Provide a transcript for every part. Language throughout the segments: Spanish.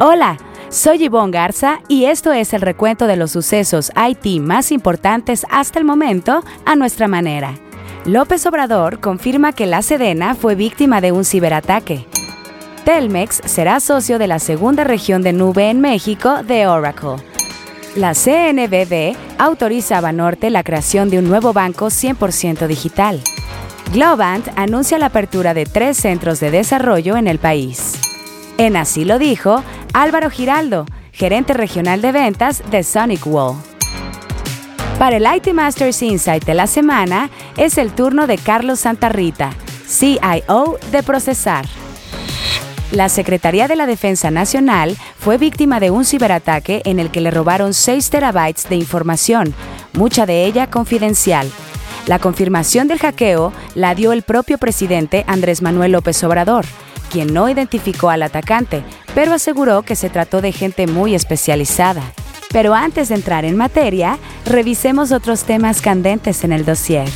Hola, soy Yvonne Garza y esto es el recuento de los sucesos IT más importantes hasta el momento a nuestra manera. López Obrador confirma que la Sedena fue víctima de un ciberataque. Telmex será socio de la segunda región de nube en México de Oracle. La CNBB autoriza a Banorte la creación de un nuevo banco 100% digital. Globant anuncia la apertura de tres centros de desarrollo en el país. En así lo dijo Álvaro Giraldo, gerente regional de ventas de Sonic Wall. Para el IT Masters Insight de la semana es el turno de Carlos Santarrita, CIO de Procesar. La Secretaría de la Defensa Nacional fue víctima de un ciberataque en el que le robaron 6 terabytes de información, mucha de ella confidencial. La confirmación del hackeo la dio el propio presidente Andrés Manuel López Obrador, quien no identificó al atacante, pero aseguró que se trató de gente muy especializada. Pero antes de entrar en materia, revisemos otros temas candentes en el dossier.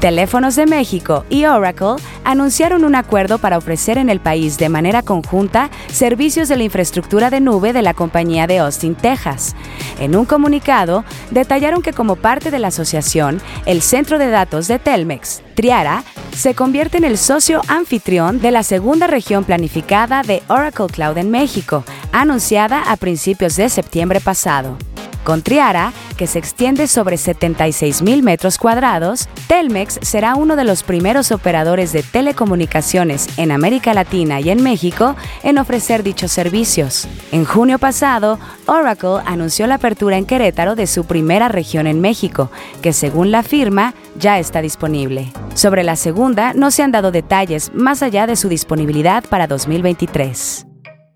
Teléfonos de México y Oracle anunciaron un acuerdo para ofrecer en el país de manera conjunta servicios de la infraestructura de nube de la compañía de Austin, Texas. En un comunicado, detallaron que como parte de la asociación, el centro de datos de Telmex, Triara, se convierte en el socio anfitrión de la segunda región planificada de Oracle Cloud en México, anunciada a principios de septiembre pasado. Con Triara, que se extiende sobre 76 mil metros cuadrados, Telmex será uno de los primeros operadores de telecomunicaciones en América Latina y en México en ofrecer dichos servicios. En junio pasado, Oracle anunció la apertura en Querétaro de su primera región en México, que según la firma ya está disponible. Sobre la segunda no se han dado detalles más allá de su disponibilidad para 2023.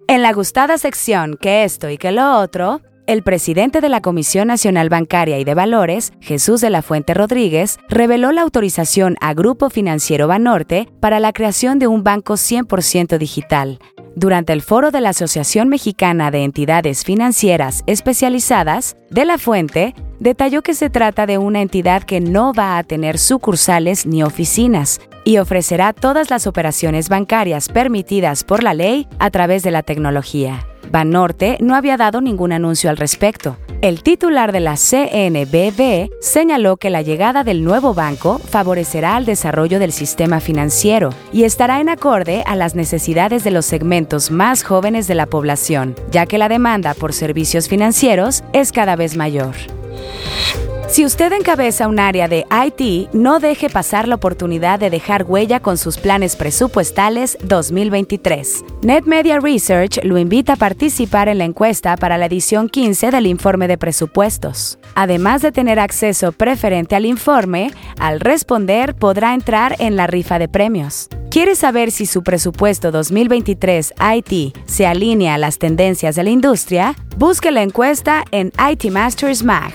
En la gustada sección que esto y que lo otro, el presidente de la Comisión Nacional Bancaria y de Valores, Jesús de la Fuente Rodríguez, reveló la autorización a Grupo Financiero Banorte para la creación de un banco 100% digital. Durante el foro de la Asociación Mexicana de Entidades Financieras Especializadas, De la Fuente detalló que se trata de una entidad que no va a tener sucursales ni oficinas y ofrecerá todas las operaciones bancarias permitidas por la ley a través de la tecnología. Banorte no había dado ningún anuncio al respecto. El titular de la CNBB señaló que la llegada del nuevo banco favorecerá al desarrollo del sistema financiero y estará en acorde a las necesidades de los segmentos más jóvenes de la población, ya que la demanda por servicios financieros es cada vez mayor. Si usted encabeza un área de IT, no deje pasar la oportunidad de dejar huella con sus planes presupuestales 2023. NetMedia Research lo invita a participar en la encuesta para la edición 15 del informe de presupuestos. Además de tener acceso preferente al informe, al responder podrá entrar en la rifa de premios. ¿Quiere saber si su presupuesto 2023 IT se alinea a las tendencias de la industria? Busque la encuesta en IT Masters Mag.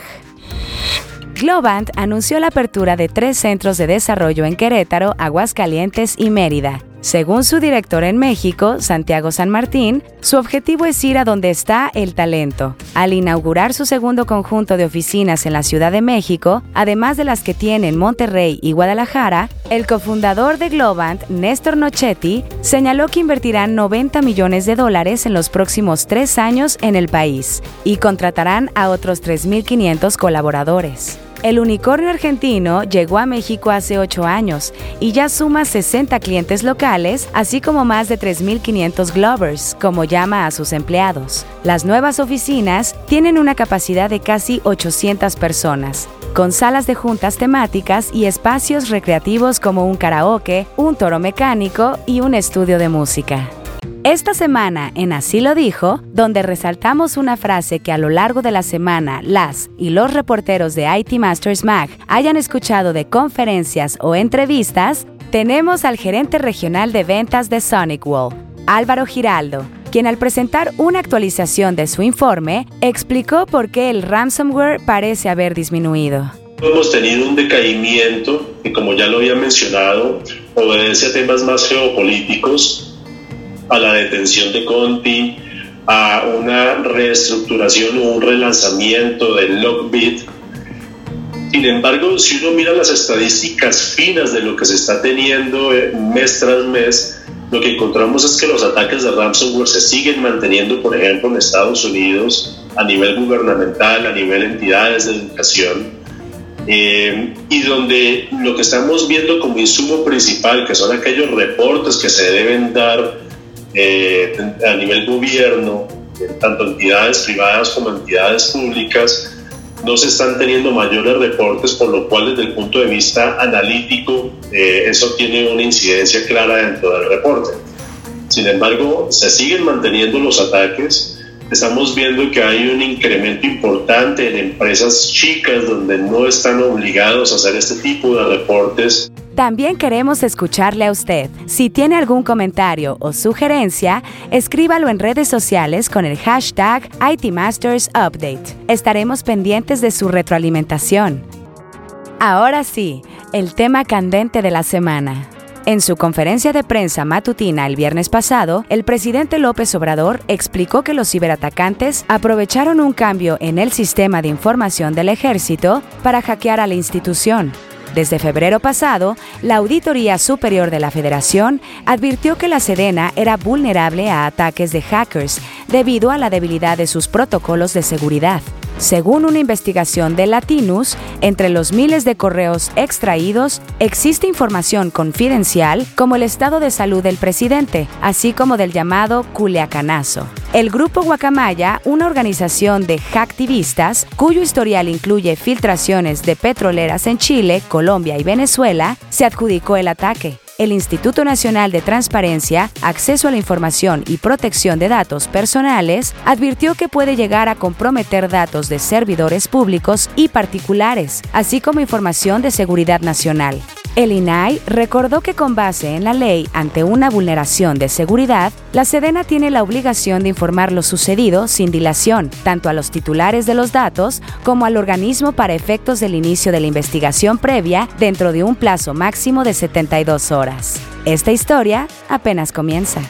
Globant anunció la apertura de tres centros de desarrollo en Querétaro, Aguascalientes y Mérida. Según su director en México, Santiago San Martín, su objetivo es ir a donde está el talento. Al inaugurar su segundo conjunto de oficinas en la Ciudad de México, además de las que tiene en Monterrey y Guadalajara, el cofundador de Globant, Néstor Nochetti, señaló que invertirán 90 millones de dólares en los próximos tres años en el país y contratarán a otros 3.500 colaboradores. El unicornio argentino llegó a México hace 8 años y ya suma 60 clientes locales, así como más de 3.500 Glovers, como llama a sus empleados. Las nuevas oficinas tienen una capacidad de casi 800 personas, con salas de juntas temáticas y espacios recreativos como un karaoke, un toro mecánico y un estudio de música. Esta semana en Así lo dijo, donde resaltamos una frase que a lo largo de la semana las y los reporteros de IT Masters Mag hayan escuchado de conferencias o entrevistas, tenemos al gerente regional de ventas de Sonic Wall, Álvaro Giraldo, quien al presentar una actualización de su informe explicó por qué el ransomware parece haber disminuido. Hemos tenido un decaimiento que, como ya lo había mencionado, obedece a temas más geopolíticos a la detención de Conti, a una reestructuración o un relanzamiento del Lockbit. Sin embargo, si uno mira las estadísticas finas de lo que se está teniendo eh, mes tras mes, lo que encontramos es que los ataques de ransomware se siguen manteniendo, por ejemplo, en Estados Unidos, a nivel gubernamental, a nivel entidades de educación, eh, y donde lo que estamos viendo como insumo principal, que son aquellos reportes que se deben dar eh, a nivel gobierno, tanto entidades privadas como entidades públicas, no se están teniendo mayores reportes, por lo cual desde el punto de vista analítico eh, eso tiene una incidencia clara dentro del reporte. Sin embargo, se siguen manteniendo los ataques, estamos viendo que hay un incremento importante en empresas chicas donde no están obligados a hacer este tipo de reportes. También queremos escucharle a usted. Si tiene algún comentario o sugerencia, escríbalo en redes sociales con el hashtag ITMastersUpdate. Estaremos pendientes de su retroalimentación. Ahora sí, el tema candente de la semana. En su conferencia de prensa matutina el viernes pasado, el presidente López Obrador explicó que los ciberatacantes aprovecharon un cambio en el sistema de información del ejército para hackear a la institución. Desde febrero pasado, la Auditoría Superior de la Federación advirtió que la Sedena era vulnerable a ataques de hackers debido a la debilidad de sus protocolos de seguridad. Según una investigación de Latinus, entre los miles de correos extraídos existe información confidencial como el estado de salud del presidente, así como del llamado Culiacanazo. El grupo Guacamaya, una organización de hacktivistas cuyo historial incluye filtraciones de petroleras en Chile, Colombia y Venezuela, se adjudicó el ataque el Instituto Nacional de Transparencia, Acceso a la Información y Protección de Datos Personales advirtió que puede llegar a comprometer datos de servidores públicos y particulares, así como información de seguridad nacional. El INAI recordó que con base en la ley ante una vulneración de seguridad, la Sedena tiene la obligación de informar lo sucedido sin dilación, tanto a los titulares de los datos como al organismo para efectos del inicio de la investigación previa dentro de un plazo máximo de 72 horas. Esta historia apenas comienza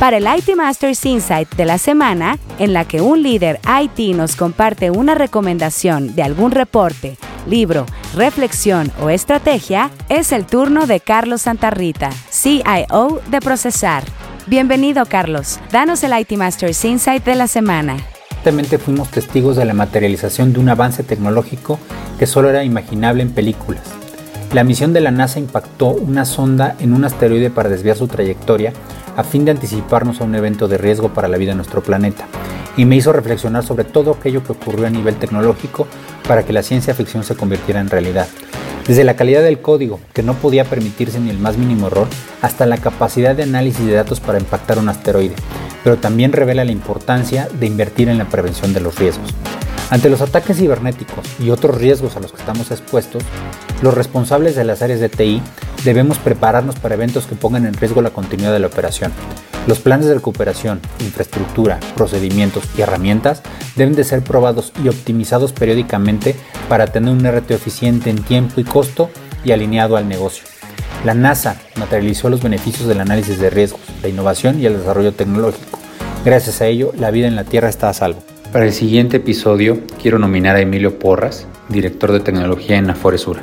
para el IT Masters Insight de la semana, en la que un líder IT nos comparte una recomendación de algún reporte, libro, reflexión o estrategia, es el turno de Carlos Santarrita, CIO de Procesar. Bienvenido Carlos, danos el IT Masters Insight de la semana. Recientemente fuimos testigos de la materialización de un avance tecnológico que solo era imaginable en películas. La misión de la NASA impactó una sonda en un asteroide para desviar su trayectoria a fin de anticiparnos a un evento de riesgo para la vida en nuestro planeta, y me hizo reflexionar sobre todo aquello que ocurrió a nivel tecnológico para que la ciencia ficción se convirtiera en realidad. Desde la calidad del código, que no podía permitirse ni el más mínimo error, hasta la capacidad de análisis de datos para impactar un asteroide, pero también revela la importancia de invertir en la prevención de los riesgos. Ante los ataques cibernéticos y otros riesgos a los que estamos expuestos, los responsables de las áreas de TI debemos prepararnos para eventos que pongan en riesgo la continuidad de la operación. Los planes de recuperación, infraestructura, procedimientos y herramientas deben de ser probados y optimizados periódicamente para tener un RT eficiente en tiempo y costo y alineado al negocio. La NASA materializó los beneficios del análisis de riesgos, la innovación y el desarrollo tecnológico. Gracias a ello, la vida en la Tierra está a salvo. Para el siguiente episodio, quiero nominar a Emilio Porras, director de tecnología en Aforesura.